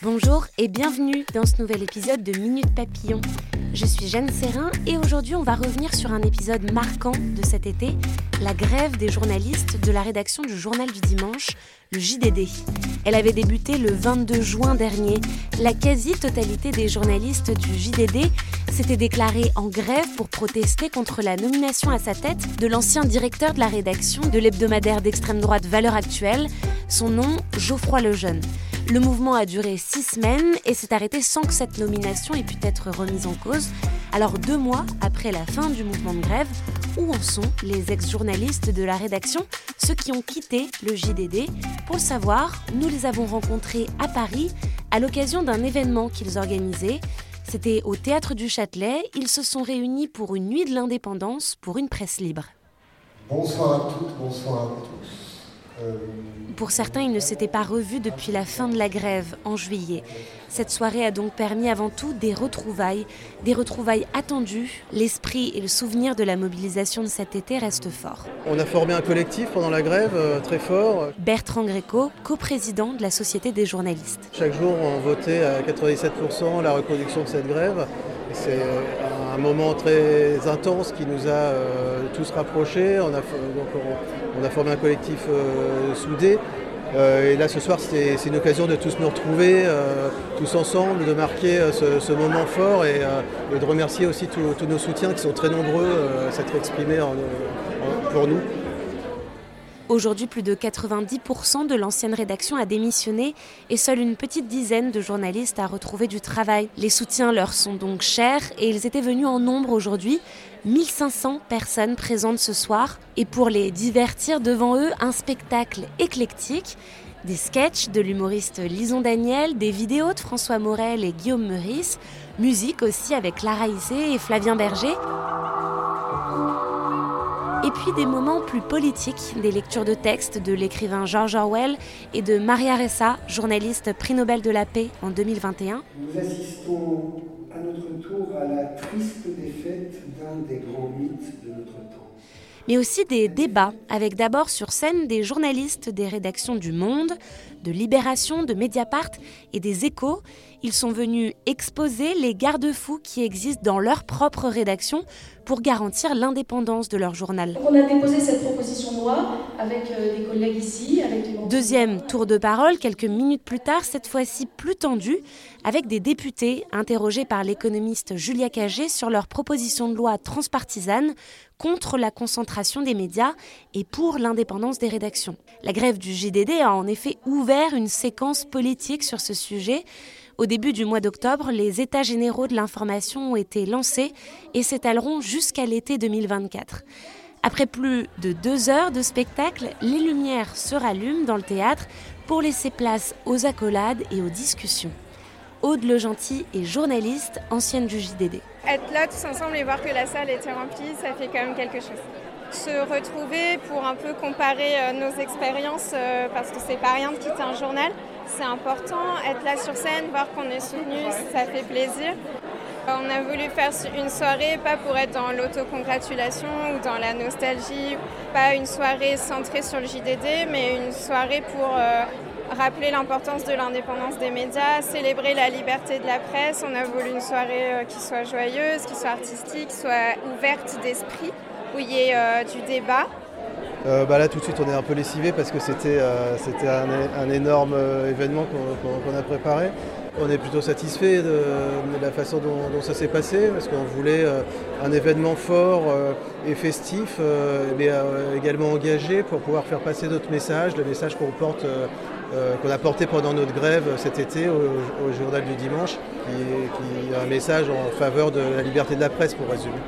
Bonjour et bienvenue dans ce nouvel épisode de Minute Papillon. Je suis Jeanne Serrin et aujourd'hui on va revenir sur un épisode marquant de cet été, la grève des journalistes de la rédaction du Journal du Dimanche, le JDD. Elle avait débuté le 22 juin dernier. La quasi-totalité des journalistes du JDD s'était déclarée en grève pour protester contre la nomination à sa tête de l'ancien directeur de la rédaction de l'hebdomadaire d'extrême droite Valeurs Actuelles, son nom Geoffroy Lejeune. Le mouvement a duré six semaines et s'est arrêté sans que cette nomination ait pu être remise en cause. Alors deux mois après la fin du mouvement de grève, où en sont les ex-journalistes de la rédaction, ceux qui ont quitté le JDD Pour le savoir, nous les avons rencontrés à Paris à l'occasion d'un événement qu'ils organisaient. C'était au Théâtre du Châtelet. Ils se sont réunis pour une nuit de l'indépendance pour une presse libre. Bonsoir à toutes, bonsoir à tous. Euh, Pour certains, ils ne s'étaient pas revus depuis la fin de la grève en juillet. Cette soirée a donc permis avant tout des retrouvailles, des retrouvailles attendues. L'esprit et le souvenir de la mobilisation de cet été restent forts. On a formé un collectif pendant la grève euh, très fort. Bertrand Gréco, coprésident de la Société des journalistes. Chaque jour, on votait à 97% la reconduction de cette grève. C'est un moment très intense qui nous a euh, tous rapprochés. On a, formé un collectif euh, soudé. Euh, et là, ce soir, c'est une occasion de tous nous retrouver, tous ensemble, de marquer ce, moment fort et, de remercier aussi tous nos soutiens qui sont très nombreux à s'être exprimés pour nous. Aujourd'hui, plus de 90% de l'ancienne rédaction a démissionné et seule une petite dizaine de journalistes a retrouvé du travail. Les soutiens leur sont donc chers et ils étaient venus en nombre aujourd'hui. 1500 personnes présentes ce soir et pour les divertir devant eux, un spectacle éclectique. Des sketchs de l'humoriste Lison Daniel, des vidéos de François Morel et Guillaume Meurice, musique aussi avec Lara Issé et Flavien Berger. Et puis des moments plus politiques, des lectures de textes de l'écrivain George Orwell et de Maria Ressa, journaliste prix Nobel de la paix en 2021. Nous assistons à notre tour à la triste défaite d'un des grands mythes de notre temps. mais aussi des débats, avec d'abord sur scène des journalistes des rédactions du Monde, de Libération, de Mediapart et des Échos. Ils sont venus exposer les garde-fous qui existent dans leur propre rédaction pour garantir l'indépendance de leur journal. Donc on a déposé cette proposition de loi avec euh, des collègues ici, avec Deuxième tour de parole, quelques minutes plus tard, cette fois-ci plus tendu, avec des députés interrogés par l'économiste Julia Cagé sur leur proposition de loi transpartisane contre la concentration des médias et pour l'indépendance des rédactions. La grève du JDD a en effet ouvert une séquence politique sur ce sujet. Au début du mois d'octobre, les États généraux de l'information ont été lancés et s'étaleront jusqu'à l'été 2024. Après plus de deux heures de spectacle, les lumières se rallument dans le théâtre pour laisser place aux accolades et aux discussions. Aude Le Gentil est journaliste, ancienne du JDD. Être là tous ensemble et voir que la salle était remplie, ça fait quand même quelque chose. Se retrouver pour un peu comparer euh, nos expériences, euh, parce que c'est pas rien de quitter un journal, c'est important. Être là sur scène, voir qu'on est soutenu, ça fait plaisir. On a voulu faire une soirée, pas pour être dans l'autocongratulation ou dans la nostalgie, pas une soirée centrée sur le JDD, mais une soirée pour euh, rappeler l'importance de l'indépendance des médias, célébrer la liberté de la presse. On a voulu une soirée qui soit joyeuse, qui soit artistique, qui soit ouverte d'esprit, où euh, du débat. Euh, bah là tout de suite on est un peu lessivé parce que c'était euh, un, énorme événement qu'on a préparé. On est plutôt satisfait de, la façon dont, ça s'est passé parce qu'on voulait un événement fort et festif mais également engagé pour pouvoir faire passer notre message, le message qu'on porte qu'on a porté pendant notre grève cet été au, journal du dimanche, qui est un message en faveur de la liberté de la presse pour résumer.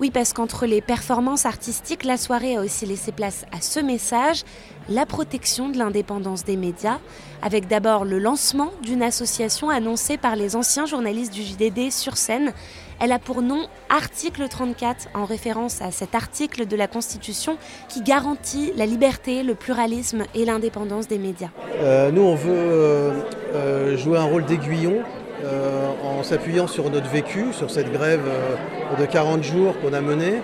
Oui, parce qu'entre les performances artistiques, la soirée a aussi laissé place à ce message, la protection de l'indépendance des médias, avec d'abord le lancement d'une association annoncée par les anciens journalistes du JDD sur scène. Elle a pour nom Article 34, en référence à cet article de la Constitution qui garantit la liberté, le pluralisme et l'indépendance des médias. Euh, nous, on veut euh, euh, jouer un rôle d'aiguillon en s'appuyant sur notre vécu, sur cette grève euh, de 40 jours qu'on a menée.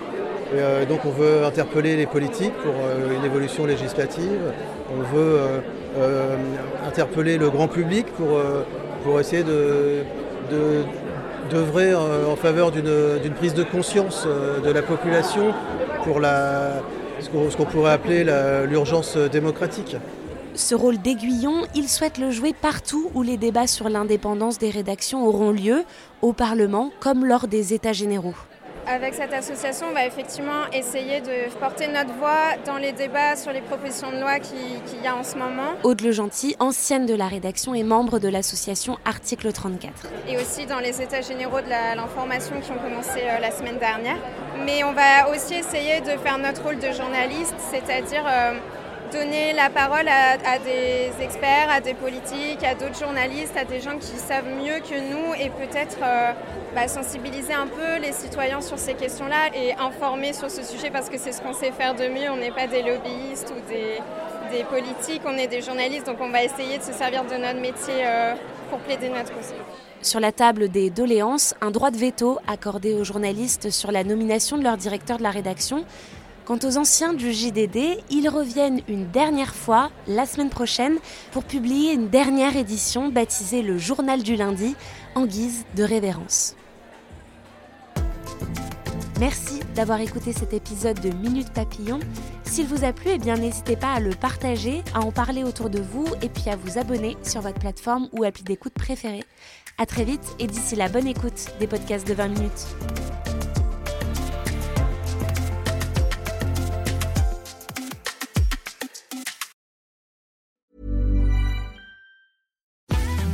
Euh, donc on veut interpeller les politiques pour une évolution législative. On veut interpeller le grand public pour, essayer de, d'œuvrer en faveur d'une prise de conscience de la population pour ce qu'on pourrait appeler l'urgence démocratique. Ce rôle d'aiguillon, il souhaite le jouer partout où les débats sur l'indépendance des rédactions auront lieu, au Parlement comme lors des États généraux. Avec cette association, on va effectivement essayer de porter notre voix dans les débats sur les propositions de loi qu'il y a en ce moment. Aude Le Gentil, ancienne de la rédaction et membre de l'association Article 34. Et aussi dans les états généraux de l'information qui ont commencé euh, la semaine dernière. Mais on va aussi essayer de faire notre rôle de journaliste, c'est-à-dire... Euh, donner la parole à, des experts, à des politiques, à d'autres journalistes, à des gens qui savent mieux que nous et peut-être euh, bah, sensibiliser un peu les citoyens sur ces questions-là et informer sur ce sujet parce que c'est ce qu'on sait faire de mieux. On n'est pas des lobbyistes ou des, politiques, on est des journalistes, donc on va essayer de se servir de notre métier euh, pour plaider notre cause. Sur la table des doléances, un droit de veto accordé aux journalistes sur la nomination de leur directeur de la rédaction Quant aux anciens du JDD, ils reviennent une dernière fois la semaine prochaine pour publier une dernière édition baptisée le Journal du lundi en guise de révérence. Merci d'avoir écouté cet épisode de Minute Papillon. S'il vous a plu, eh bien n'hésitez pas à le partager, à en parler autour de vous et puis à vous abonner sur votre plateforme ou appli d'écoute préférée. À très vite et d'ici la bonne écoute des podcasts de 20 minutes.